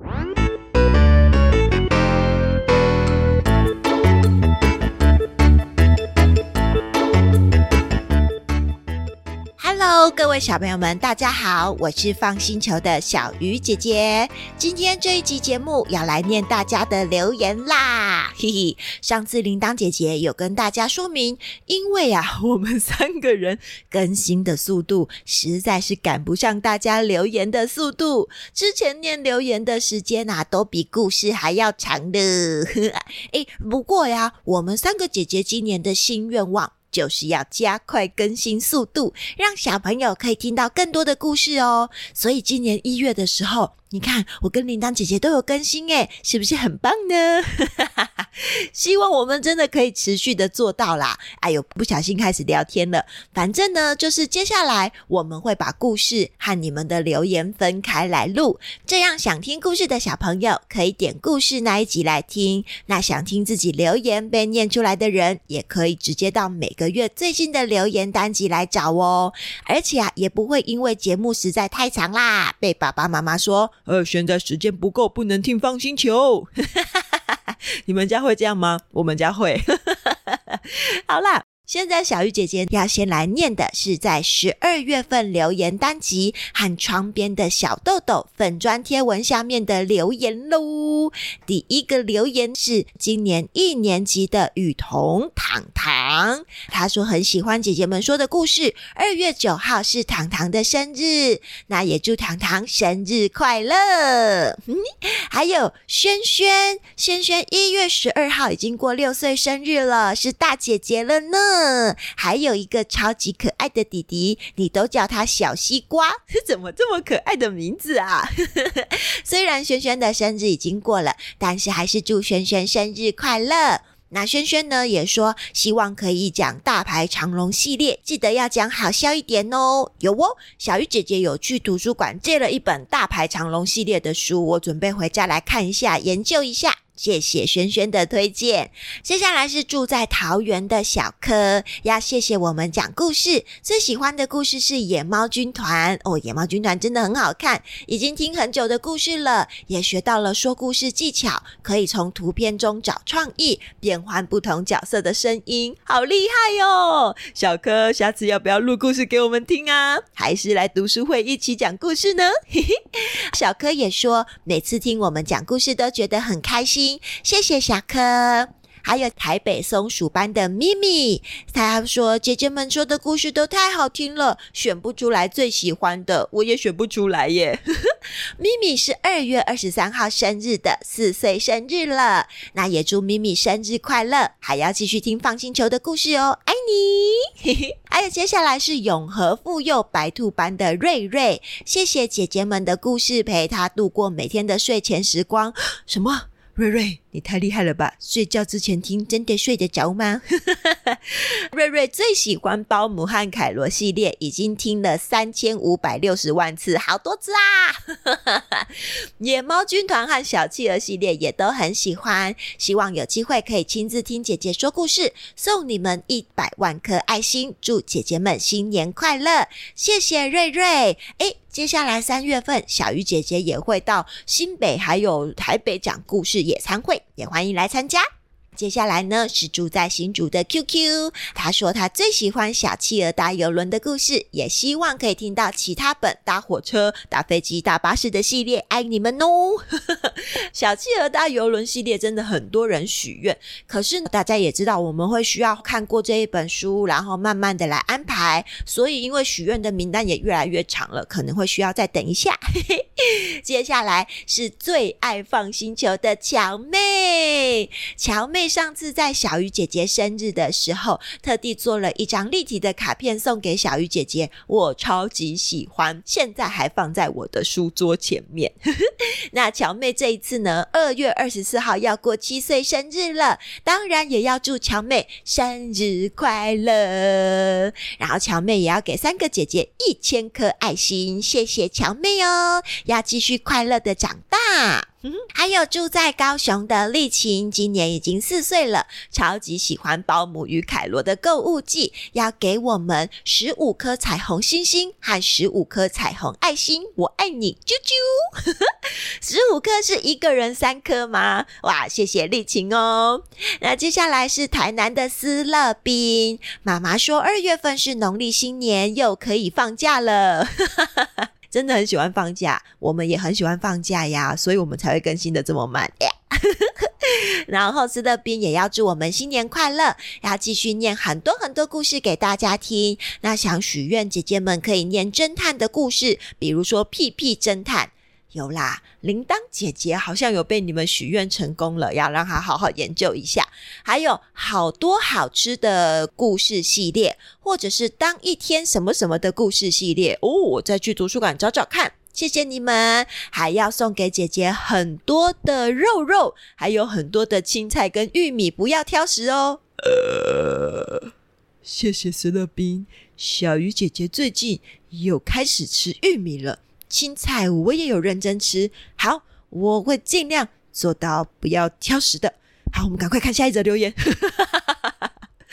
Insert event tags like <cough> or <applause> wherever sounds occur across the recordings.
you 各位小朋友们，大家好，我是放星球的小鱼姐姐。今天这一集节目要来念大家的留言啦，<laughs> 嘿嘿。上次铃铛姐姐有跟大家说明，因为啊，<laughs> 我们三个人更新的速度实在是赶不上大家留言的速度。之前念留言的时间啊，都比故事还要长的。<laughs> 哎，不过呀，我们三个姐姐今年的新愿望。就是要加快更新速度，让小朋友可以听到更多的故事哦。所以今年一月的时候，你看，我跟铃铛姐姐都有更新诶，是不是很棒呢？<laughs> 希望我们真的可以持续的做到啦。哎呦，不小心开始聊天了。反正呢，就是接下来我们会把故事和你们的留言分开来录，这样想听故事的小朋友可以点故事那一集来听。那想听自己留言被念出来的人，也可以直接到每个月最新的留言单集来找哦。而且啊，也不会因为节目实在太长啦，被爸爸妈妈说。呃，现在时间不够，不能听 FUN 星球。<laughs> 你们家会这样吗？我们家会。<laughs> <laughs> 好啦。现在小鱼姐姐要先来念的是在十二月份留言单集和窗边的小豆豆粉砖贴文下面的留言喽。第一个留言是今年一年级的雨桐糖糖，他说很喜欢姐姐们说的故事。二月九号是糖糖的生日，那也祝糖糖生日快乐。<laughs> 还有轩轩，轩轩一月十二号已经过六岁生日了，是大姐姐了呢。嗯，还有一个超级可爱的弟弟，你都叫他小西瓜，<laughs> 怎么这么可爱的名字啊？<laughs> 虽然轩轩的生日已经过了，但是还是祝轩轩生日快乐。那轩轩呢也说，希望可以讲大牌长龙系列，记得要讲好笑一点哦。有哦，小鱼姐姐有去图书馆借了一本大牌长龙系列的书，我准备回家来看一下，研究一下。谢谢轩轩的推荐。接下来是住在桃园的小柯，要谢谢我们讲故事。最喜欢的故事是《野猫军团》哦，《野猫军团》真的很好看，已经听很久的故事了，也学到了说故事技巧，可以从图片中找创意，变换不同角色的声音，好厉害哟！小柯，下次要不要录故事给我们听啊？还是来读书会一起讲故事呢？嘿嘿。小柯也说，每次听我们讲故事都觉得很开心。谢谢小柯，还有台北松鼠班的咪咪，他说姐姐们说的故事都太好听了，选不出来最喜欢的，我也选不出来耶。<laughs> 咪咪是二月二十三号生日的，四岁生日了，那也祝咪咪生日快乐，还要继续听放星球的故事哦，爱你。<laughs> 还有接下来是永和妇幼白兔班的瑞瑞，谢谢姐姐们的故事，陪他度过每天的睡前时光。什么？瑞瑞，你太厉害了吧！睡觉之前听，真的睡得着吗？<laughs> 瑞瑞最喜欢包姆和凯罗系列，已经听了三千五百六十万次，好多次啊！<laughs> 野猫军团和小企鹅系列也都很喜欢，希望有机会可以亲自听姐姐说故事，送你们一百万颗爱心，祝姐姐们新年快乐！谢谢瑞瑞，诶接下来三月份，小鱼姐姐也会到新北还有台北讲故事野餐会，也欢迎来参加。接下来呢，是住在新竹的 QQ，他说他最喜欢小企鹅搭游轮的故事，也希望可以听到其他本搭火车、搭飞机、搭巴士的系列，爱你们哦！<laughs> 小企鹅搭游轮系列真的很多人许愿，可是大家也知道，我们会需要看过这一本书，然后慢慢的来安排，所以因为许愿的名单也越来越长了，可能会需要再等一下。<laughs> 接下来是最爱放星球的乔妹，乔妹。上次在小鱼姐姐生日的时候，特地做了一张立体的卡片送给小鱼姐姐，我超级喜欢，现在还放在我的书桌前面。<laughs> 那乔妹这一次呢，二月二十四号要过七岁生日了，当然也要祝乔妹生日快乐。然后乔妹也要给三个姐姐一千颗爱心，谢谢乔妹哦，要继续快乐的长大。还有住在高雄的丽琴，今年已经四岁了，超级喜欢保姆与凯罗的购物记，要给我们十五颗彩虹星星和十五颗彩虹爱心，我爱你，啾啾。<laughs> 十五颗是一个人三颗吗？哇，谢谢丽琴哦。那接下来是台南的思乐冰，妈妈说二月份是农历新年，又可以放假了。真的很喜欢放假，我们也很喜欢放假呀，所以我们才会更新的这么慢。<laughs> 然后斯乐斌也要祝我们新年快乐，要继续念很多很多故事给大家听。那想许愿姐姐们可以念侦探的故事，比如说屁屁侦探。有啦，铃铛姐姐好像有被你们许愿成功了，要让她好好研究一下。还有好多好吃的故事系列，或者是当一天什么什么的故事系列哦，我再去图书馆找找看。谢谢你们，还要送给姐姐很多的肉肉，还有很多的青菜跟玉米，不要挑食哦。呃，谢谢石乐冰，小鱼姐姐最近又开始吃玉米了。青菜我也有认真吃，好，我会尽量做到不要挑食的。好，我们赶快看下一则留言。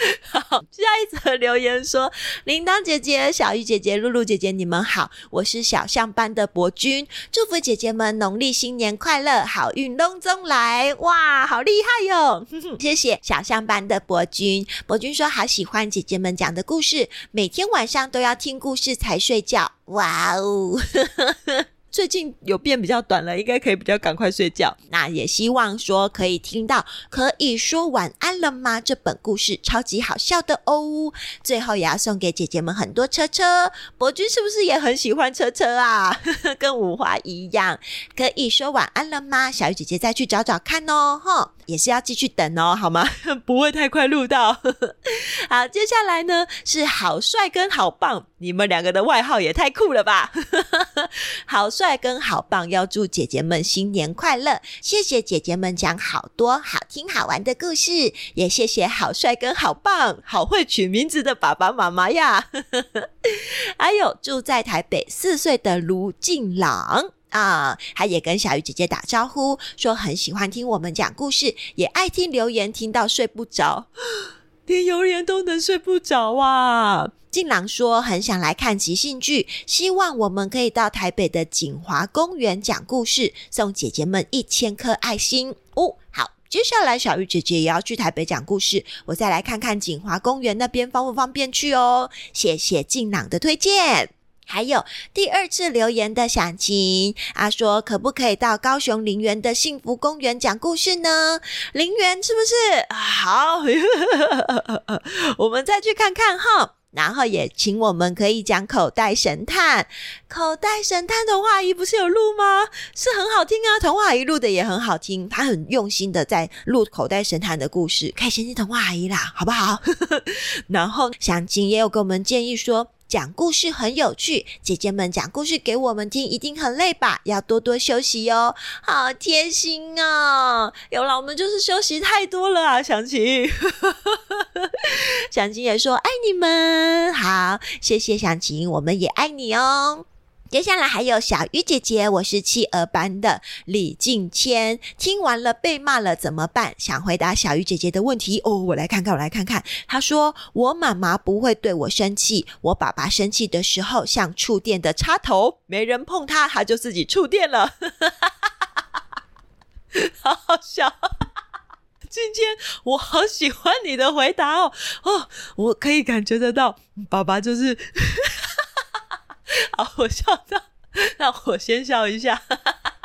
<laughs> 好，下一则留言说：铃铛姐姐、小鱼姐姐、露露姐姐，你们好，我是小象班的博君，祝福姐姐们农历新年快乐，好运隆中来！哇，好厉害哟！<laughs> 谢谢小象班的博君。博君说好喜欢姐姐们讲的故事，每天晚上都要听故事才睡觉。哇哦！<laughs> 最近有变比较短了，应该可以比较赶快睡觉。那也希望说可以听到，可以说晚安了吗？这本故事超级好笑的哦。最后也要送给姐姐们很多车车。博君是不是也很喜欢车车啊？<laughs> 跟五花一样。可以说晚安了吗？小鱼姐姐再去找找看哦。哈，也是要继续等哦，好吗？<laughs> 不会太快录到。<laughs> 好，接下来呢是好帅跟好棒，你们两个的外号也太酷了吧！<laughs> 好帅。跟好棒，要祝姐姐们新年快乐！谢谢姐姐们讲好多好听好玩的故事，也谢谢好帅跟好棒，好会取名字的爸爸妈妈呀！还有住在台北四岁的卢静朗啊，他也跟小鱼姐姐打招呼，说很喜欢听我们讲故事，也爱听留言，听到睡不着，<gasps> 连留言都能睡不着啊！静朗说很想来看即兴剧，希望我们可以到台北的锦华公园讲故事，送姐姐们一千颗爱心哦。好，接下来小鱼姐姐也要去台北讲故事，我再来看看锦华公园那边方不方便去哦。谢谢静朗的推荐。还有第二次留言的响晴，他说可不可以到高雄林园的幸福公园讲故事呢？林园是不是？好，<laughs> 我们再去看看哈。然后也请我们可以讲口袋神探，口袋神探童话阿姨不是有录吗？是很好听啊，童话阿姨录的也很好听，她很用心的在录口袋神探的故事，可以先听童话阿姨啦，好不好？<laughs> 然后祥琴也有给我们建议说。讲故事很有趣，姐姐们讲故事给我们听，一定很累吧？要多多休息哦。好贴心啊！有了，我们就是休息太多了啊，祥琴。<laughs> 祥琴也说爱你们，好，谢谢祥琴，我们也爱你哦。接下来还有小鱼姐姐，我是企鹅班的李静谦。听完了被骂了怎么办？想回答小鱼姐姐的问题哦，我来看看，我来看看。她说：“我妈妈不会对我生气，我爸爸生气的时候像触电的插头，没人碰它，它就自己触电了。”好好笑！静谦，我好喜欢你的回答哦哦，我可以感觉得到，爸爸就是。<laughs> 我笑到，让我先笑一下，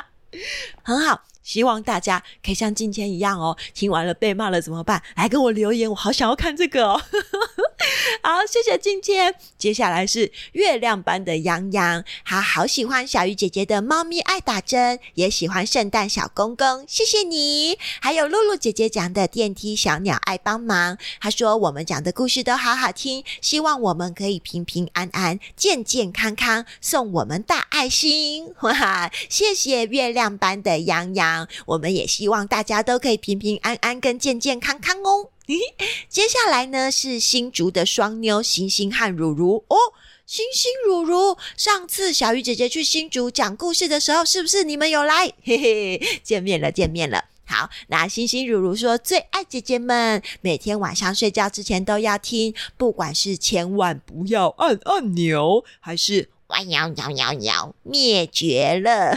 <laughs> 很好。希望大家可以像今天一样哦，听完了被骂了怎么办？来跟我留言，我好想要看这个哦。<laughs> 好，谢谢今天。接下来是月亮班的洋洋，他好喜欢小鱼姐姐的猫咪爱打针，也喜欢圣诞小公公，谢谢你。还有露露姐姐讲的电梯小鸟爱帮忙，她说我们讲的故事都好好听，希望我们可以平平安安、健健康康，送我们大爱心。哇，谢谢月亮班的洋洋，我们也希望大家都可以平平安安跟健健康康哦。<laughs> 接下来呢是新竹的双妞星星和如如哦，星星如如，上次小鱼姐姐去新竹讲故事的时候，是不是你们有来？<laughs> 嘿嘿，见面了，见面了。好，那星星如如说最爱姐姐们，每天晚上睡觉之前都要听，不管是千万不要按按钮，还是哇呀呀呀呀，灭绝了。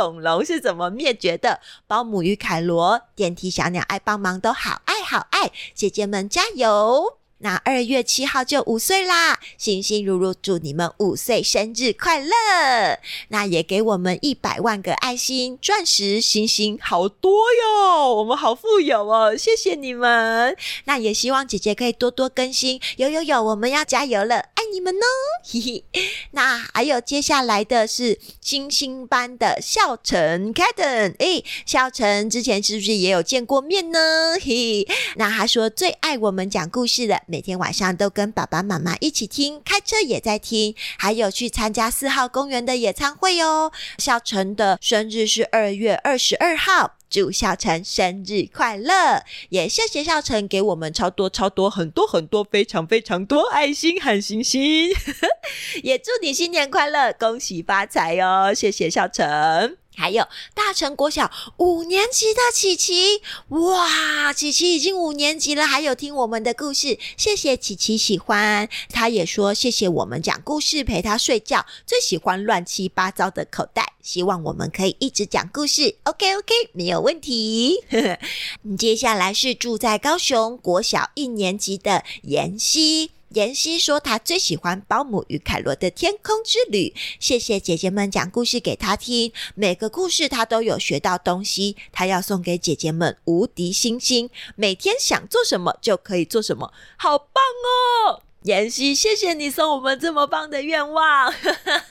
恐龙是怎么灭绝的？保姆与凯罗，电梯小鸟爱帮忙，都好爱好爱，姐姐们加油！那二月七号就五岁啦，星星如如祝你们五岁生日快乐！那也给我们一百万个爱心、钻石、星星，好多哟！我们好富有哦，谢谢你们！那也希望姐姐可以多多更新，有有有，我们要加油了，你们哦！嘿嘿。那还有接下来的是星星班的孝成 Kaden，诶，孝成之前是不是也有见过面呢？嘿，<laughs> 那他说最爱我们讲故事的。每天晚上都跟爸爸妈妈一起听，开车也在听，还有去参加四号公园的野餐会哦。孝成的生日是二月二十二号，祝孝成生日快乐！也谢谢孝成给我们超多超多很多很多非常非常多爱心和星星，<laughs> 也祝你新年快乐，恭喜发财哦！谢谢孝成。还有大成国小五年级的琪琪，哇，琪琪已经五年级了，还有听我们的故事，谢谢琪琪喜欢。他也说谢谢我们讲故事陪他睡觉，最喜欢乱七八糟的口袋，希望我们可以一直讲故事。OK OK，没有问题。<laughs> 接下来是住在高雄国小一年级的妍希。妍希说：“她最喜欢《保姆与凯罗的天空之旅》，谢谢姐姐们讲故事给她听，每个故事她都有学到东西。她要送给姐姐们无敌星星，每天想做什么就可以做什么，好棒哦！”妍希，谢谢你送我们这么棒的愿望，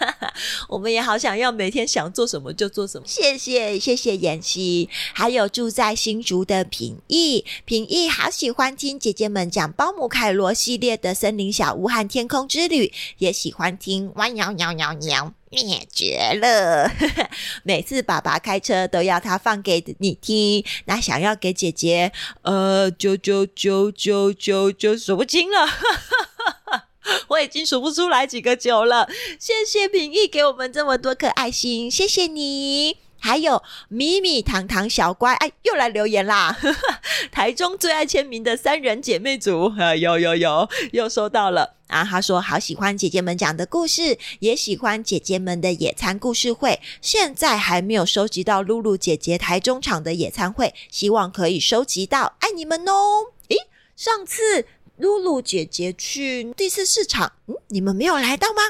<laughs> 我们也好想要每天想做什么就做什么。谢谢，谢谢妍希，还有住在新竹的平艺，平艺好喜欢听姐姐们讲包姆凯罗系列的森林小屋和天空之旅，也喜欢听哇喵喵喵喵灭绝了。<laughs> 每次爸爸开车都要他放给你听，那想要给姐姐，呃，九九九九九九数不清了。<laughs> 我已经数不出来几个九了，谢谢平易给我们这么多颗爱心，谢谢你。还有米米糖糖小乖，哎，又来留言啦！<laughs> 台中最爱签名的三人姐妹组，啊，有有有，又收到了啊！他说好喜欢姐姐们讲的故事，也喜欢姐姐们的野餐故事会。现在还没有收集到露露姐姐台中场的野餐会，希望可以收集到，爱你们哦！诶，上次。露露姐姐去第四市场，嗯，你们没有来到吗？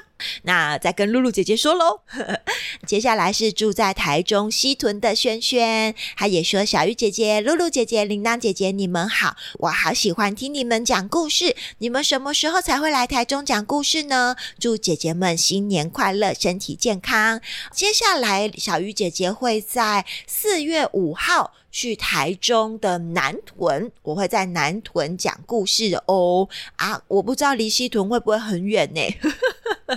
那再跟露露姐姐说喽。<laughs> 接下来是住在台中西屯的萱萱，她也说：“小鱼姐姐、露露姐姐、铃铛姐姐，你们好，我好喜欢听你们讲故事。你们什么时候才会来台中讲故事呢？祝姐姐们新年快乐，身体健康。接下来，小鱼姐姐会在四月五号。”去台中的南屯，我会在南屯讲故事哦。啊，我不知道离西屯会不会很远呢？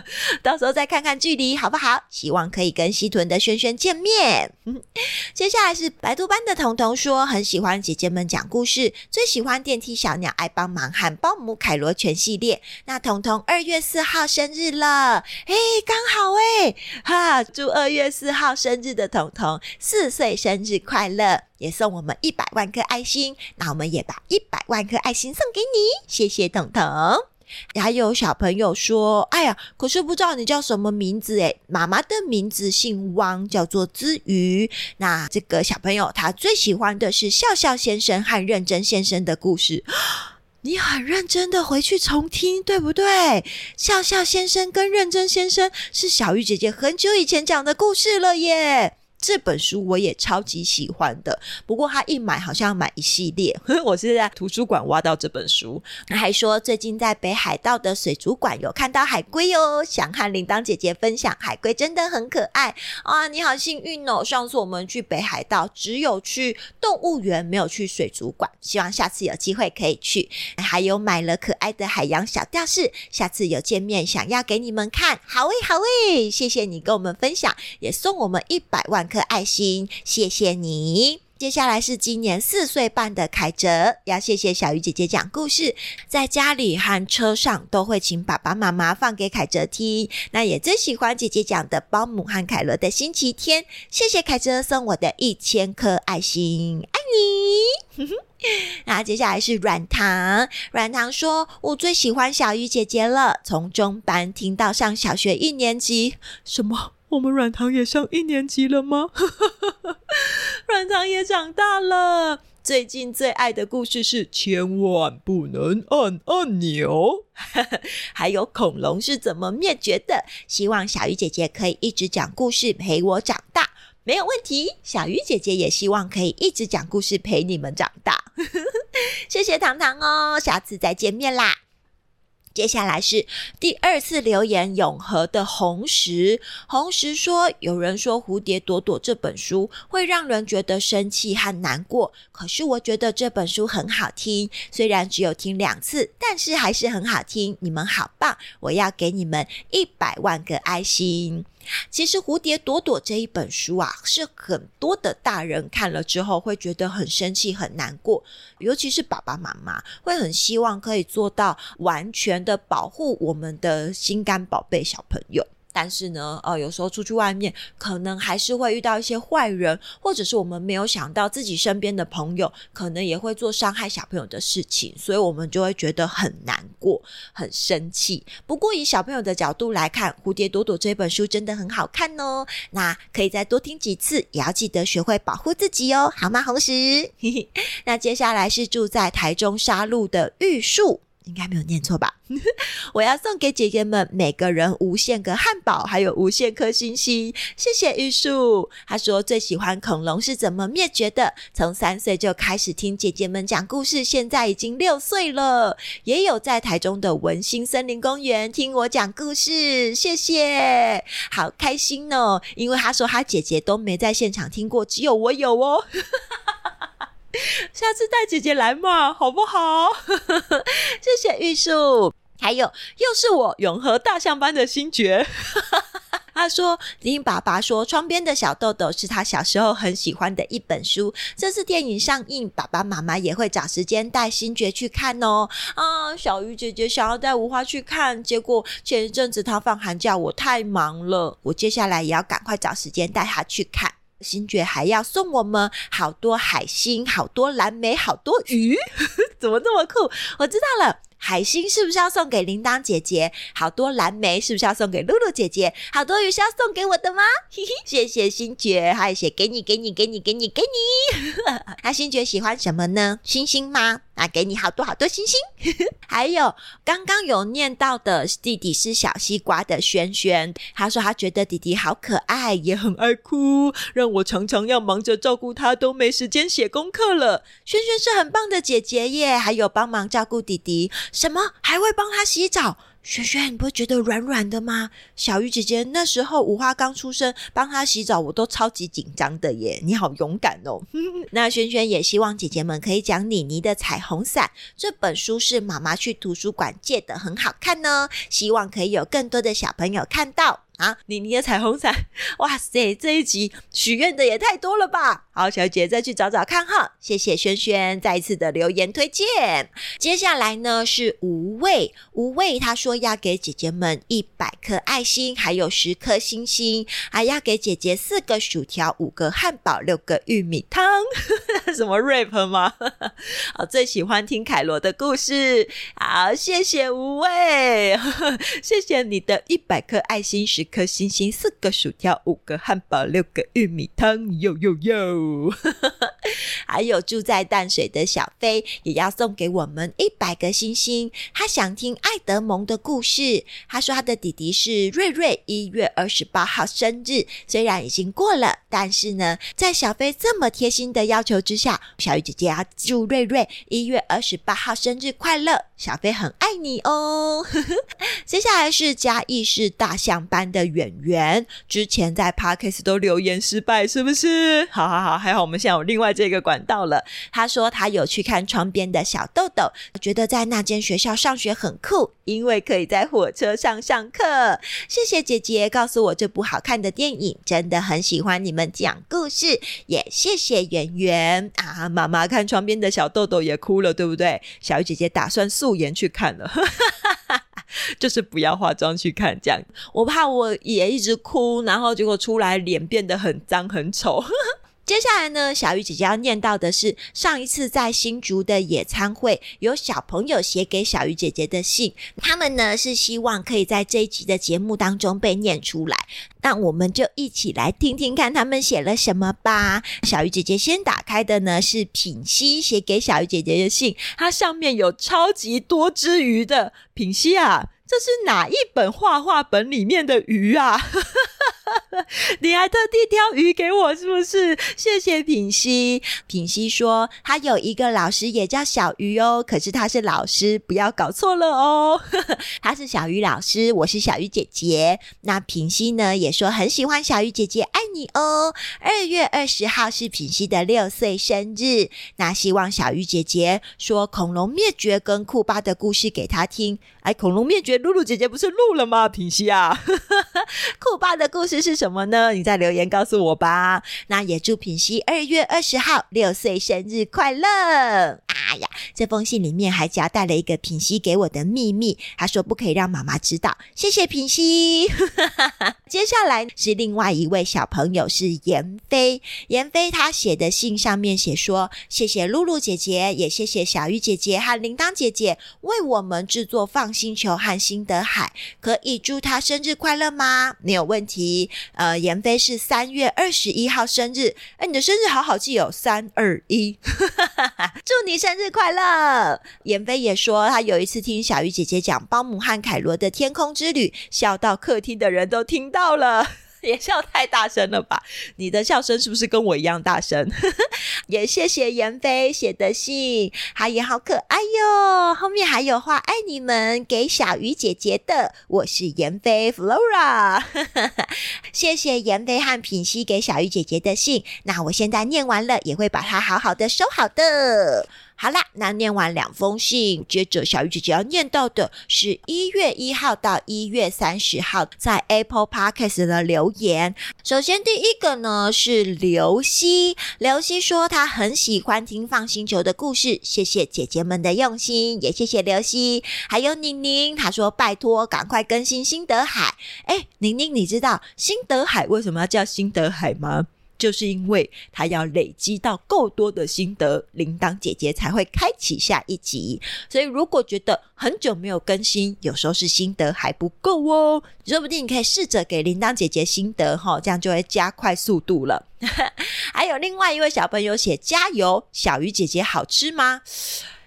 <laughs> 到时候再看看距离好不好？希望可以跟西屯的萱萱见面。<laughs> 接下来是白兔班的彤彤说，很喜欢姐姐们讲故事，最喜欢电梯小鸟爱帮忙和包姆凯罗全系列。那彤彤二月四号生日了，哎，刚好哎，哈，祝二月四号生日的彤彤四岁生日快乐！也送我们一百万颗爱心，那我们也把一百万颗爱心送给你，谢谢彤彤。还有小朋友说：“哎呀，可是不知道你叫什么名字诶，妈妈的名字姓汪，叫做之瑜。那这个小朋友他最喜欢的是笑笑先生和认真先生的故事。<gasps> 你很认真的回去重听，对不对？笑笑先生跟认真先生是小鱼姐姐很久以前讲的故事了耶。”这本书我也超级喜欢的，不过他一买好像要买一系列。<laughs> 我是在图书馆挖到这本书，还说最近在北海道的水族馆有看到海龟哦，想和铃铛姐姐分享，海龟真的很可爱啊！你好幸运哦，上次我们去北海道只有去动物园，没有去水族馆，希望下次有机会可以去。还有买了可爱的海洋小吊饰，下次有见面想要给你们看。好诶，好诶，谢谢你跟我们分享，也送我们一百万颗爱心，谢谢你。接下来是今年四岁半的凯哲，要谢谢小鱼姐姐讲故事，在家里和车上都会请爸爸妈妈放给凯哲听。那也最喜欢姐姐讲的《包姆和凯罗的星期天》，谢谢凯哲送我的一千颗爱心，爱你。<laughs> 那接下来是软糖，软糖说：“我最喜欢小鱼姐姐了，从中班听到上小学一年级，什么？”我们软糖也上一年级了吗？<laughs> 软糖也长大了。最近最爱的故事是千万不能按按钮，<laughs> 还有恐龙是怎么灭绝的。希望小鱼姐姐可以一直讲故事陪我长大，没有问题。小鱼姐姐也希望可以一直讲故事陪你们长大。<laughs> 谢谢糖糖哦，下次再见面啦。接下来是第二次留言，永和的红石。红石说：“有人说《蝴蝶朵朵》这本书会让人觉得生气和难过，可是我觉得这本书很好听，虽然只有听两次，但是还是很好听。你们好棒，我要给你们一百万个爱心。”其实《蝴蝶朵朵》这一本书啊，是很多的大人看了之后会觉得很生气、很难过，尤其是爸爸妈妈会很希望可以做到完全的保护我们的心肝宝贝小朋友。但是呢，呃，有时候出去外面，可能还是会遇到一些坏人，或者是我们没有想到自己身边的朋友，可能也会做伤害小朋友的事情，所以我们就会觉得很难过、很生气。不过以小朋友的角度来看，《蝴蝶朵朵》这本书真的很好看哦。那可以再多听几次，也要记得学会保护自己哦，好吗，红石？<laughs> 那接下来是住在台中沙鹿的玉树。应该没有念错吧？<laughs> 我要送给姐姐们每个人无限个汉堡，还有无限颗星星。谢谢玉树。他说最喜欢恐龙是怎么灭绝的，从三岁就开始听姐姐们讲故事，现在已经六岁了。也有在台中的文心森林公园听我讲故事，谢谢，好开心哦！因为他说他姐姐都没在现场听过，只有我有哦。<laughs> 下次带姐姐来嘛，好不好？<laughs> 谢谢玉树，还有又是我永和大象班的星爵。<laughs> 他说林爸爸说，窗边的小豆豆是他小时候很喜欢的一本书。这次电影上映，爸爸妈妈也会找时间带星爵去看哦。啊，小鱼姐姐想要带无花去看，结果前一阵子他放寒假，我太忙了。我接下来也要赶快找时间带他去看。星爵还要送我们好多海星、好多蓝莓、好多鱼，<laughs> 怎么这么酷？我知道了。海星是不是要送给铃铛姐姐？好多蓝莓是不是要送给露露姐姐？好多鱼是要送给我的吗？嘿嘿，谢谢星爵，还有写给你，给你，给你，给你，给你。<laughs> 那星爵喜欢什么呢？星星吗？那给你好多好多星星。<laughs> 还有刚刚有念到的弟弟是小西瓜的轩轩，他说他觉得弟弟好可爱，也很爱哭，让我常常要忙着照顾他，都没时间写功课了。轩轩是很棒的姐姐耶，还有帮忙照顾弟弟。什么还会帮他洗澡？萱萱，你不会觉得软软的吗？小鱼姐姐那时候五花刚出生，帮她洗澡，我都超级紧张的耶。你好勇敢哦！<laughs> 那萱萱也希望姐姐们可以讲妮妮的彩虹伞这本书，是妈妈去图书馆借的，很好看呢。希望可以有更多的小朋友看到。啊，妮妮的彩虹伞，哇塞！这一集许愿的也太多了吧？好，小姐再去找找看哈。谢谢轩轩再一次的留言推荐。接下来呢是无畏，无畏他说要给姐姐们一百颗爱心，还有十颗星星，还要给姐姐四个薯条、五个汉堡、六个玉米汤。<laughs> 什么 rap 吗？好，最喜欢听凯罗的故事。好，谢谢无畏，<laughs> 谢谢你的一百颗爱心，十颗星星，四个薯条，五个汉堡，六个玉米汤，哟哟哟！还有住在淡水的小飞也要送给我们一百个星星。他想听爱德蒙的故事。他说他的弟弟是瑞瑞，一月二十八号生日，虽然已经过了，但是呢，在小飞这么贴心的要求之下，小鱼姐姐要祝瑞瑞一月二十八号生日快乐。小飞很爱你哦。<laughs> 接下来是嘉义市大象班的演员，之前在 Podcast 都留言失败，是不是？<laughs> 好好好，还好我们现在有另外这个管道了。他说他有去看窗边的小豆豆，觉得在那间学校上学很酷，因为可以在火车上上课。谢谢姐姐告诉我这部好看的电影，真的很喜欢你们讲故事，也谢谢圆圆啊。妈妈看窗边的小豆豆也哭了，对不对？小鱼姐姐打算素颜去看了。<laughs> 就是不要化妆去看这样，我怕我也一直哭，然后结果出来脸变得很脏很丑。接下来呢，小鱼姐姐要念到的是上一次在新竹的野餐会，有小朋友写给小鱼姐姐的信，他们呢是希望可以在这一集的节目当中被念出来，那我们就一起来听听看他们写了什么吧。小鱼姐姐先打开的呢是品溪写给小鱼姐姐的信，它上面有超级多只鱼的，品溪啊。这是哪一本画画本里面的鱼啊？<laughs> 你还特地挑鱼给我，是不是？谢谢品溪。品溪说他有一个老师也叫小鱼哦，可是他是老师，不要搞错了哦。<laughs> 他是小鱼老师，我是小鱼姐姐。那品溪呢也说很喜欢小鱼姐姐，爱你哦。二月二十号是品溪的六岁生日，那希望小鱼姐姐说恐龙灭绝跟库巴的故事给他听。哎，恐龙灭绝，露露姐姐不是录了吗？品溪啊，<laughs> 酷爸的故事是什么呢？你在留言告诉我吧。那也祝品溪二月二十号六岁生日快乐！哎呀，这封信里面还夹带了一个品溪给我的秘密，他说不可以让妈妈知道。谢谢品溪。<laughs> 接下来是另外一位小朋友，是严飞。严飞他写的信上面写说：谢谢露露姐姐，也谢谢小鱼姐姐和铃铛姐姐为我们制作放星球和新德海，可以祝他生日快乐吗？没有问题。呃，妍飞是三月二十一号生日，哎，你的生日好好记哦，三二一，<laughs> 祝你生日快乐。妍飞也说，他有一次听小鱼姐姐讲包姆和凯罗的天空之旅，笑到客厅的人都听到了。<laughs> 也笑太大声了吧？你的笑声是不是跟我一样大声？<laughs> 也谢谢严飞写的信，他也好可爱哟。后面还有话，爱你们，给小鱼姐姐的。我是严飞 Flora，<laughs> 谢谢严飞和品溪给小鱼姐姐的信。那我现在念完了，也会把它好好的收好的。好啦，那念完两封信，接着小鱼姐姐要念到的是一月一号到一月三十号在 Apple Podcast 的留言。首先第一个呢是刘希，刘希说她很喜欢听放星球的故事，谢谢姐姐们的用心，也谢谢刘希。还有宁宁，她说拜托赶快更新辛德海。哎，宁宁，你知道辛德海为什么要叫辛德海吗？就是因为他要累积到够多的心得，铃铛姐姐才会开启下一集。所以如果觉得很久没有更新，有时候是心得还不够哦，说不定你可以试着给铃铛姐姐心得哈，这样就会加快速度了。<laughs> 还有另外一位小朋友写加油，小鱼姐姐好吃吗？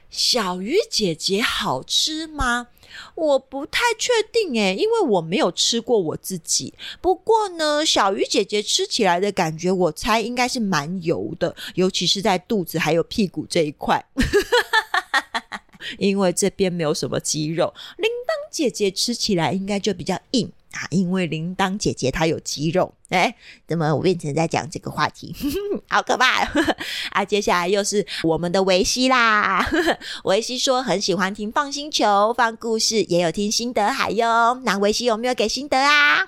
小鱼姐姐好吃吗？我不太确定诶，因为我没有吃过我自己。不过呢，小鱼姐姐吃起来的感觉，我猜应该是蛮油的，尤其是在肚子还有屁股这一块，<laughs> 因为这边没有什么肌肉。铃铛姐姐吃起来应该就比较硬啊，因为铃铛姐姐她有肌肉。哎，怎么我变成在讲这个话题？<laughs> 好可怕 <laughs> 啊！接下来又是我们的维西啦。<laughs> 维西说很喜欢听放星球放故事，也有听辛德海哟。那维西有没有给辛德啊？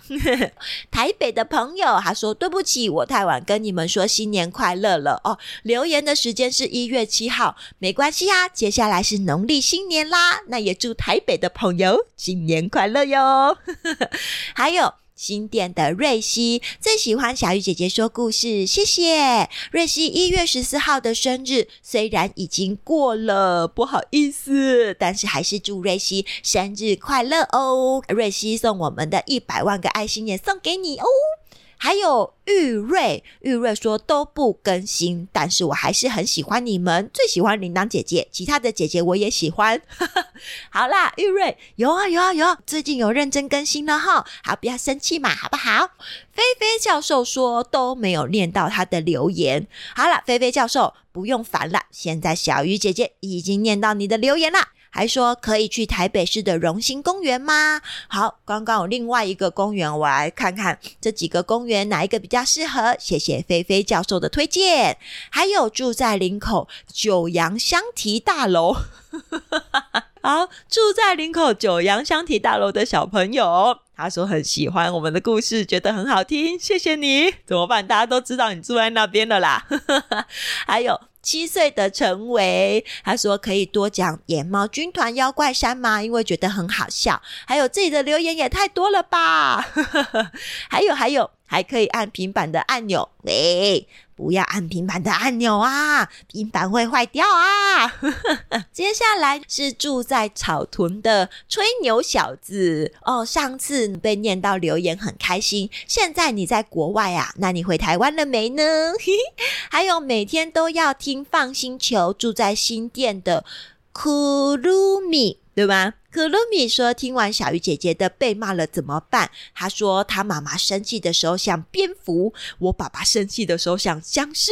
台北的朋友他说对不起，我太晚跟你们说新年快乐了哦。留言的时间是一月七号，没关系啊。接下来是农历新年啦，那也祝台北的朋友新年快乐哟。还有。新店的瑞希最喜欢小鱼姐姐说故事，谢谢瑞希。一月十四号的生日虽然已经过了，不好意思，但是还是祝瑞希生日快乐哦。瑞希送我们的一百万个爱心也送给你哦。还有玉瑞，玉瑞说都不更新，但是我还是很喜欢你们，最喜欢铃铛姐姐，其他的姐姐我也喜欢。<laughs> 好啦，玉瑞有啊有啊有啊，最近有认真更新了哈，好，不要生气嘛，好不好？菲菲教授说都没有念到他的留言，好了，菲菲教授不用烦了，现在小鱼姐姐已经念到你的留言了。还说可以去台北市的荣兴公园吗？好，刚刚有另外一个公园，我来看看这几个公园哪一个比较适合。谢谢菲菲教授的推荐。还有住在林口九阳香堤大楼，<laughs> 好，住在林口九阳香堤大楼的小朋友，他说很喜欢我们的故事，觉得很好听。谢谢你，怎么办？大家都知道你住在那边的啦。<laughs> 还有。七岁的陈维，他说可以多讲野猫军团妖怪山吗？因为觉得很好笑。还有自己的留言也太多了吧？还 <laughs> 有还有，还可以按平板的按钮。喂。不要按平板的按钮啊，平板会坏掉啊！<laughs> 接下来是住在草屯的吹牛小子哦，上次被念到留言很开心，现在你在国外啊？那你回台湾了没呢？<laughs> 还有每天都要听 FUN 星球，住在新店的库鲁米，对吧？可露米说：“听完小鱼姐姐的被骂了怎么办？”她说：“她妈妈生气的时候像蝙蝠，我爸爸生气的时候像僵尸。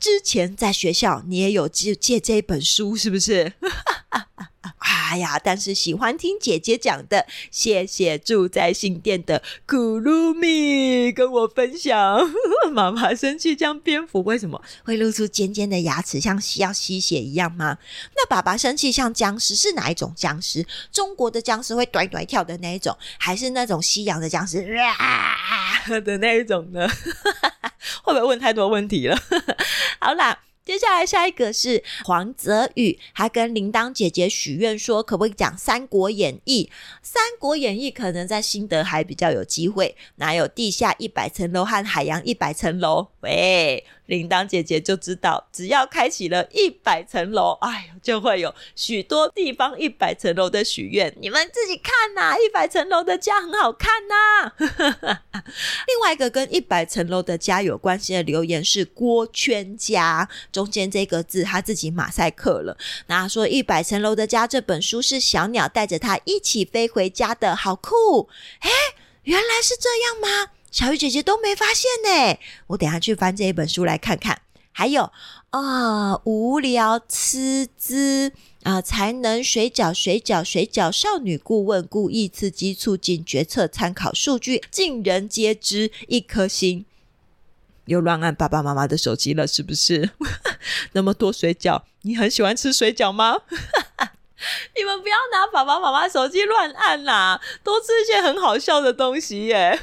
之前在学校你也有借借这本书，是不是？” <laughs> 哎呀，但是喜欢听姐姐讲的，谢谢住在新店的库鲁米跟我分享。妈妈生气像蝙蝠，为什么会露出尖尖的牙齿，像要吸血一样吗？那爸爸生气像僵尸，是哪一种僵尸？中国的僵尸会短短跳的那一种，还是那种西洋的僵尸 <laughs> 啊的那一种呢？<laughs> 会不会问太多问题了？<laughs> 好啦。接下来下一个是黄泽宇，他跟铃铛姐姐许愿说，可不可以讲《三国演义》？《三国演义》可能在新德还比较有机会，哪有地下一百层楼和海洋一百层楼？喂。铃铛姐姐就知道，只要开启了一百层楼，哎，就会有许多地方一百层楼的许愿。你们自己看呐、一百层楼的家很好看呐、啊。<laughs> 另外一个跟一百层楼的家有关系的留言是郭圈家，中间这个字他自己马赛克了。那说一百层楼的家这本书是小鸟带着它一起飞回家的，好酷！哎，原来是这样吗？小鱼姐姐都没发现呢，我等下去翻这一本书来看看。还有啊、无聊吃滋啊，才能水饺水饺水饺少女顾问故意刺激促进决策参考数据，尽人皆知一颗星。又乱按爸爸妈妈的手机了，是不是？<laughs> 那么多水饺，你很喜欢吃水饺吗？<laughs> 你们不要拿爸爸妈妈手机乱按啦，多吃一些很好笑的东西耶。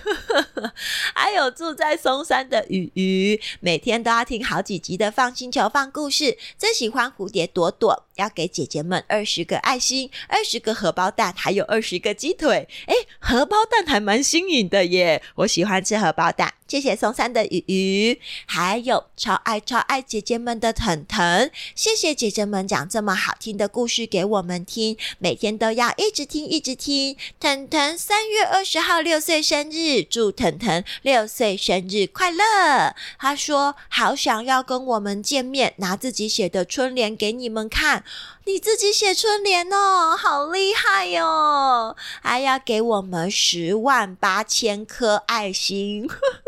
<laughs> 还有住在松山的鱼鱼，每天都要听好几集的放星球放故事，最喜欢蝴蝶朵朵。要给姐姐们二十个爱心，二十个荷包蛋，还有二十个鸡腿。诶，荷包蛋还蛮新颖的耶，我喜欢吃荷包蛋。谢谢松山的鱼鱼，还有超爱超爱姐姐们的腾腾。谢谢姐姐们讲这么好听的故事给我们听，每天都要一直听一直听。腾腾三月二十号六岁生日，祝腾腾六岁生日快乐。他说好想要跟我们见面，拿自己写的春联给你们看。你自己写春联哦，好厉害哟、哦！还要给我们十万八千颗爱心，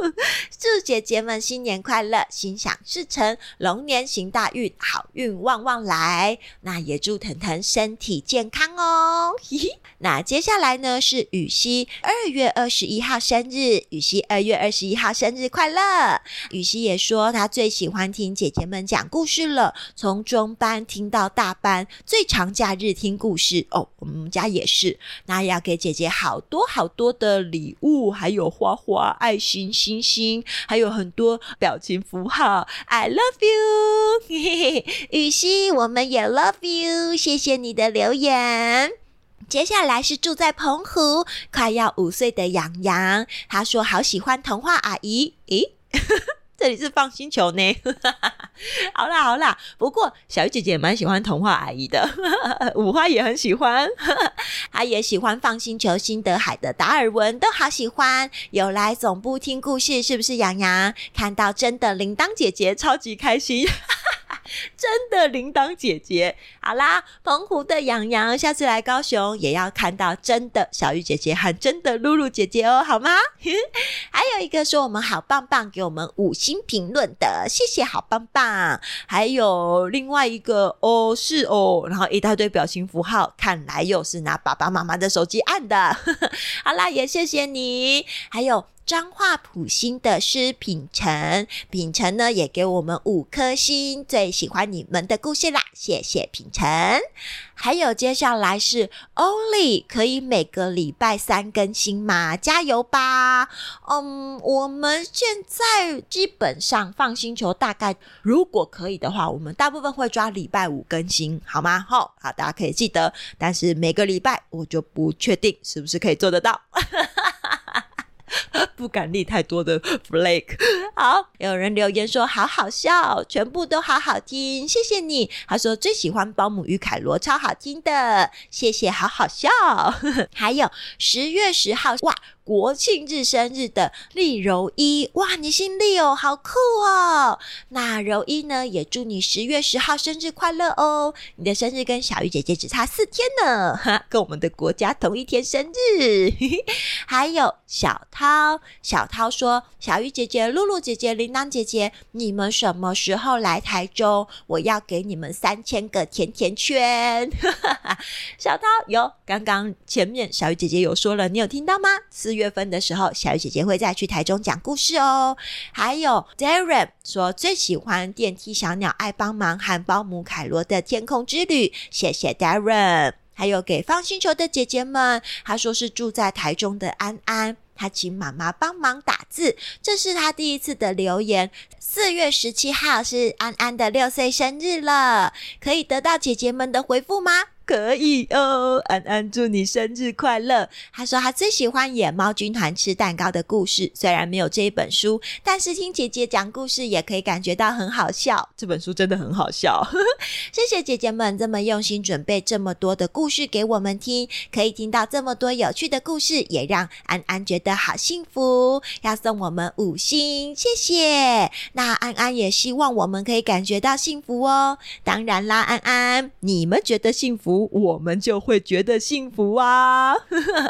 <laughs> 祝姐姐们新年快乐，心想事成，龙年行大运，好运旺旺来。那也祝腾腾身体健康哦。<laughs> 那接下来呢是雨熙，二月二十一号生日，雨熙二月二十一号生日快乐。雨熙也说她最喜欢听姐姐们讲故事了，从中班听到大。班最长假日听故事哦，我们家也是。那要给姐姐好多好多的礼物，还有花花、爱心、星星，还有很多表情符号。I love you，<laughs> 雨熙，我们也 love you，谢谢你的留言。接下来是住在澎湖，快要五岁的洋洋，他说好喜欢童话阿姨。诶，<laughs> 这里是放星球呢。<laughs> 好啦好啦，不过小鱼姐姐也蛮喜欢童话阿姨的，<laughs> 五花也很喜欢，<laughs> 她也喜欢 FUN 星球、辛德海的达尔文都好喜欢。有来总部听故事是不是？洋洋看到真的铃铛姐姐超级开心。真的铃铛姐姐，好啦，澎湖的洋洋，下次来高雄也要看到真的小玉姐姐和真的露露姐姐哦，好吗？<laughs> 还有一个说我们好棒棒，给我们五星评论的，谢谢，好棒棒。还有另外一个哦，是哦，然后一大堆表情符号，看来又是拿爸爸妈妈的手机按的。<laughs> 好啦，也谢谢你，还有。彰化普星的诗品成，品成呢也给我们五颗星，最喜欢你们的故事啦，谢谢品成。还有接下来是欧丽，可以每个礼拜三更新吗？加油吧！嗯，我们现在基本上放星球大概如果可以的话，我们大部分会抓礼拜五更新，好吗？好，好，大家可以记得。但是每个礼拜我就不确定是不是可以做得到。<laughs> 不敢立太多的 flag。好，有人留言说好好笑，全部都好好听，谢谢你。他说最喜欢保姆与凯罗，超好听的，谢谢，好好笑。<laughs> 还有十月十号，哇。国庆日生日的丽柔一，哇，你姓丽哦，好酷哦！那柔一呢，也祝你十月十号生日快乐哦！你的生日跟小鱼姐姐只差四天呢，哈，<laughs> 跟我们的国家同一天生日。<laughs> 还有小涛，小涛说：“小鱼姐姐、露露姐姐、铃铛姐姐，你们什么时候来台中？我要给你们三千个甜甜圈。<laughs> ”小涛有，刚刚前面小鱼姐姐有说了，你有听到吗？月份的时候，小鱼姐姐会再去台中讲故事哦。还有 Darren 说最喜欢电梯小鸟爱帮忙和保姆凯罗的天空之旅，谢谢 Darren。还有给放星球的姐姐们，他说是住在台中的安安，他请妈妈帮忙打字，这是他第一次的留言。四月十七号是安安的六岁生日了，可以得到姐姐们的回复吗？可以哦，安安祝你生日快乐。他说他最喜欢野猫军团吃蛋糕的故事，虽然没有这一本书，但是听姐姐讲故事也可以感觉到很好笑。这本书真的很好笑，<laughs> 谢谢姐姐们这么用心准备这么多的故事给我们听，可以听到这么多有趣的故事，也让安安觉得好幸福。要送我们五星，谢谢。那安安也希望我们可以感觉到幸福哦。当然啦，安安，你们觉得幸福？我们就会觉得幸福啊！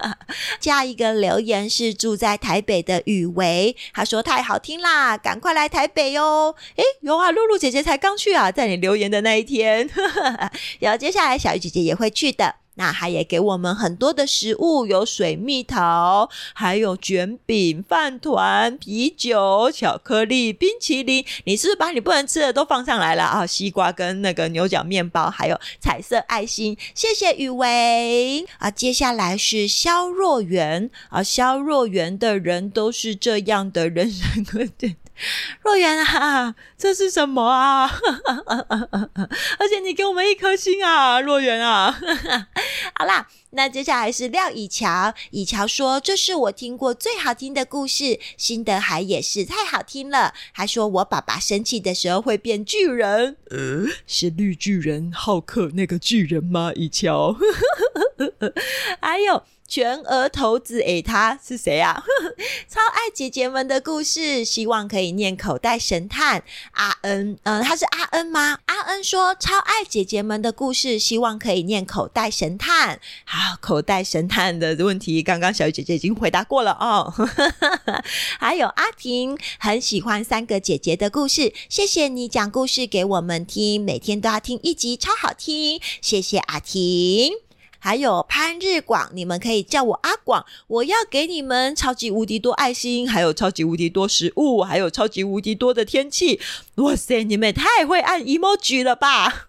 <laughs> 下一个留言是住在台北的雨薇，他说太好听啦，赶快来台北哦！诶，有啊，露露姐姐才刚去啊，在你留言的那一天，<laughs> 然后接下来小鱼姐姐也会去的。那他也给我们很多的食物，有水蜜桃，还有卷饼、饭团、啤酒、巧克力、冰淇淋。你是不是把你不能吃的都放上来了啊？西瓜跟那个牛角面包，还有彩色爱心。谢谢雨薇啊！接下来是肖若元啊，肖若元的人都是这样的人生观。<laughs> 若元啊，这是什么啊？<laughs> 而且你给我们一颗星啊，若元啊！<laughs> 好啦，那接下来是廖以乔，以乔说，这是我听过最好听的故事，辛德海也是太好听了。还说我爸爸生气的时候会变巨人，呃，是绿巨人浩克那个巨人吗？以乔，还有。全额投资，诶，他是谁啊？<laughs> 超爱姐姐们的故事，希望可以念口袋神探阿恩。嗯，他是阿恩吗？阿恩说超爱姐姐们的故事，希望可以念口袋神探。好，口袋神探的问题，刚刚小雨姐姐已经回答过了哦。<laughs> 还有阿婷很喜欢三个姐姐的故事，谢谢你讲故事给我们听，每天都要听一集，超好听。谢谢阿婷。还有潘日广，你们可以叫我阿广，我要给你们超级无敌多爱心，还有超级无敌多食物，还有超级无敌多的天气。哇塞，你们也太会按 emoji 了吧！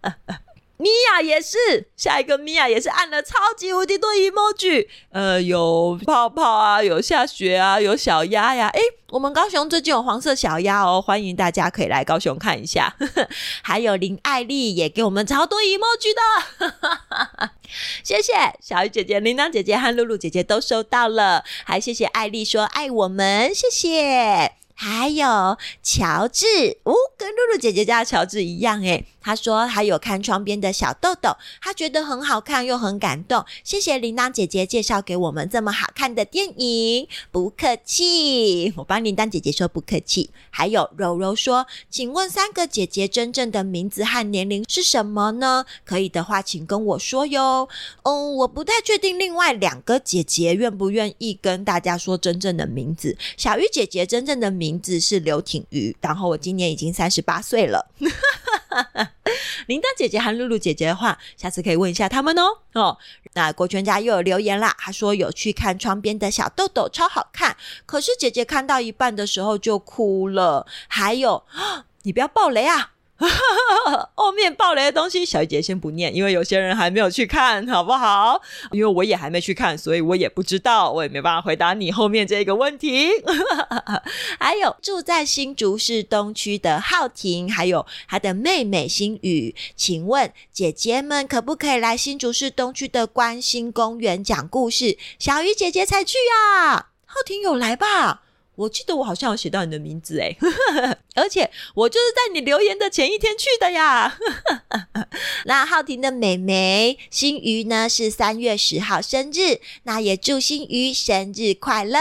<laughs> 米娅也是，下一个米娅也是按了超级无敌多 emoji，呃，有泡泡啊，有下雪啊，有小鸭呀。诶，我们高雄最近有黄色小鸭哦，欢迎大家可以来高雄看一下。<laughs> 还有林爱丽也给我们超多 emoji 的，<laughs> 谢谢小鱼姐姐、铃铛姐姐和露露姐姐都收到了，还谢谢爱丽说爱我们，谢谢。还有乔治，哦，跟露露姐姐家的乔治一样诶。他说他有看窗边的小豆豆，他觉得很好看又很感动。谢谢铃铛姐姐介绍给我们这么好看的电影，不客气。我帮铃铛姐姐说不客气。还有柔柔说，请问三个姐姐真正的名字和年龄是什么呢？可以的话，请跟我说哟。嗯，我不太确定另外两个姐姐愿不愿意跟大家说真正的名字。小鱼姐姐真正的名。字是刘挺瑜，然后我今年已经三十八岁了。哈哈，林丹姐姐和露露姐姐的话，下次可以问一下他们哦。哦，那国权家又有留言啦，他说有去看窗边的小豆豆，超好看。可是姐姐看到一半的时候就哭了。还有，<gasps> 你不要暴雷啊！<laughs> 后面爆雷的东西，小鱼姐先不念，因为有些人还没有去看，好不好？因为我也还没去看，所以我也不知道，我也没办法回答你后面这个问题。<laughs> 还有住在新竹市东区的浩婷，还有他的妹妹新宇，请问姐姐们可不可以来新竹市东区的关心公园讲故事？小鱼姐姐才去啊，浩婷有来吧？我记得我好像有写到你的名字诶，<laughs> 而且我就是在你留言的前一天去的呀。<laughs> 那浩婷的妹妹新瑜呢是三月十号生日，那也祝新瑜生日快乐。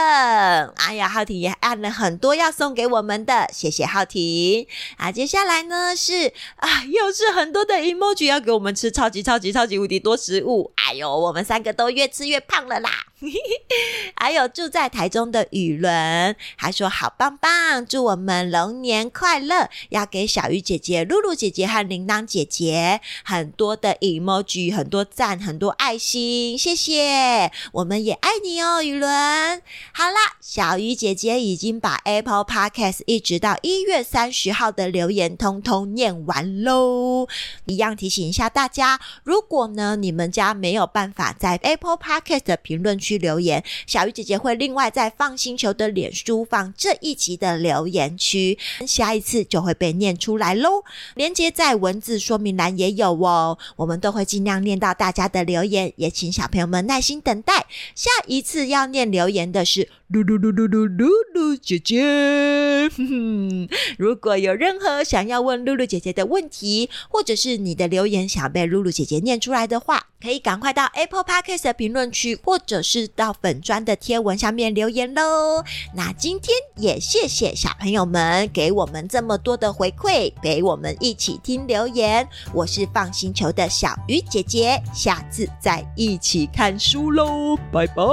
哎呀，浩婷也按了很多要送给我们的，谢谢浩婷。啊，接下来呢是啊，又是很多的 emoji 要给我们吃，超级超级超级无敌多食物。哎呦，我们三个都越吃越胖了啦。<laughs> 还有住在台中的雨伦。还说好棒棒，祝我们龙年快乐！要给小鱼姐姐、露露姐姐和铃铛姐姐很多的 emoji，很多赞，很多爱心，谢谢！我们也爱你哦，雨伦。好啦，小鱼姐姐已经把 Apple Podcast 一直到一月三十号的留言通通念完喽。一样提醒一下大家，如果呢你们家没有办法在 Apple Podcast 的评论区留言，小鱼姐姐会另外在放星球的脸书。放这一集的留言区，下一次就会被念出来喽。连接在文字说明栏也有哦，我们都会尽量念到大家的留言，也请小朋友们耐心等待。下一次要念留言的是噜噜噜噜噜噜噜姐姐。哼哼，如果有任何想要问露露姐姐的问题，或者是你的留言想被露露姐姐念出来的话，可以赶快到 Apple Podcast 的评论区，或者是到粉砖的贴文下面留言喽。那今天也谢谢小朋友们给我们这么多的回馈，陪我们一起听留言。我是放星球的小鱼姐姐，下次再一起看书喽，拜拜。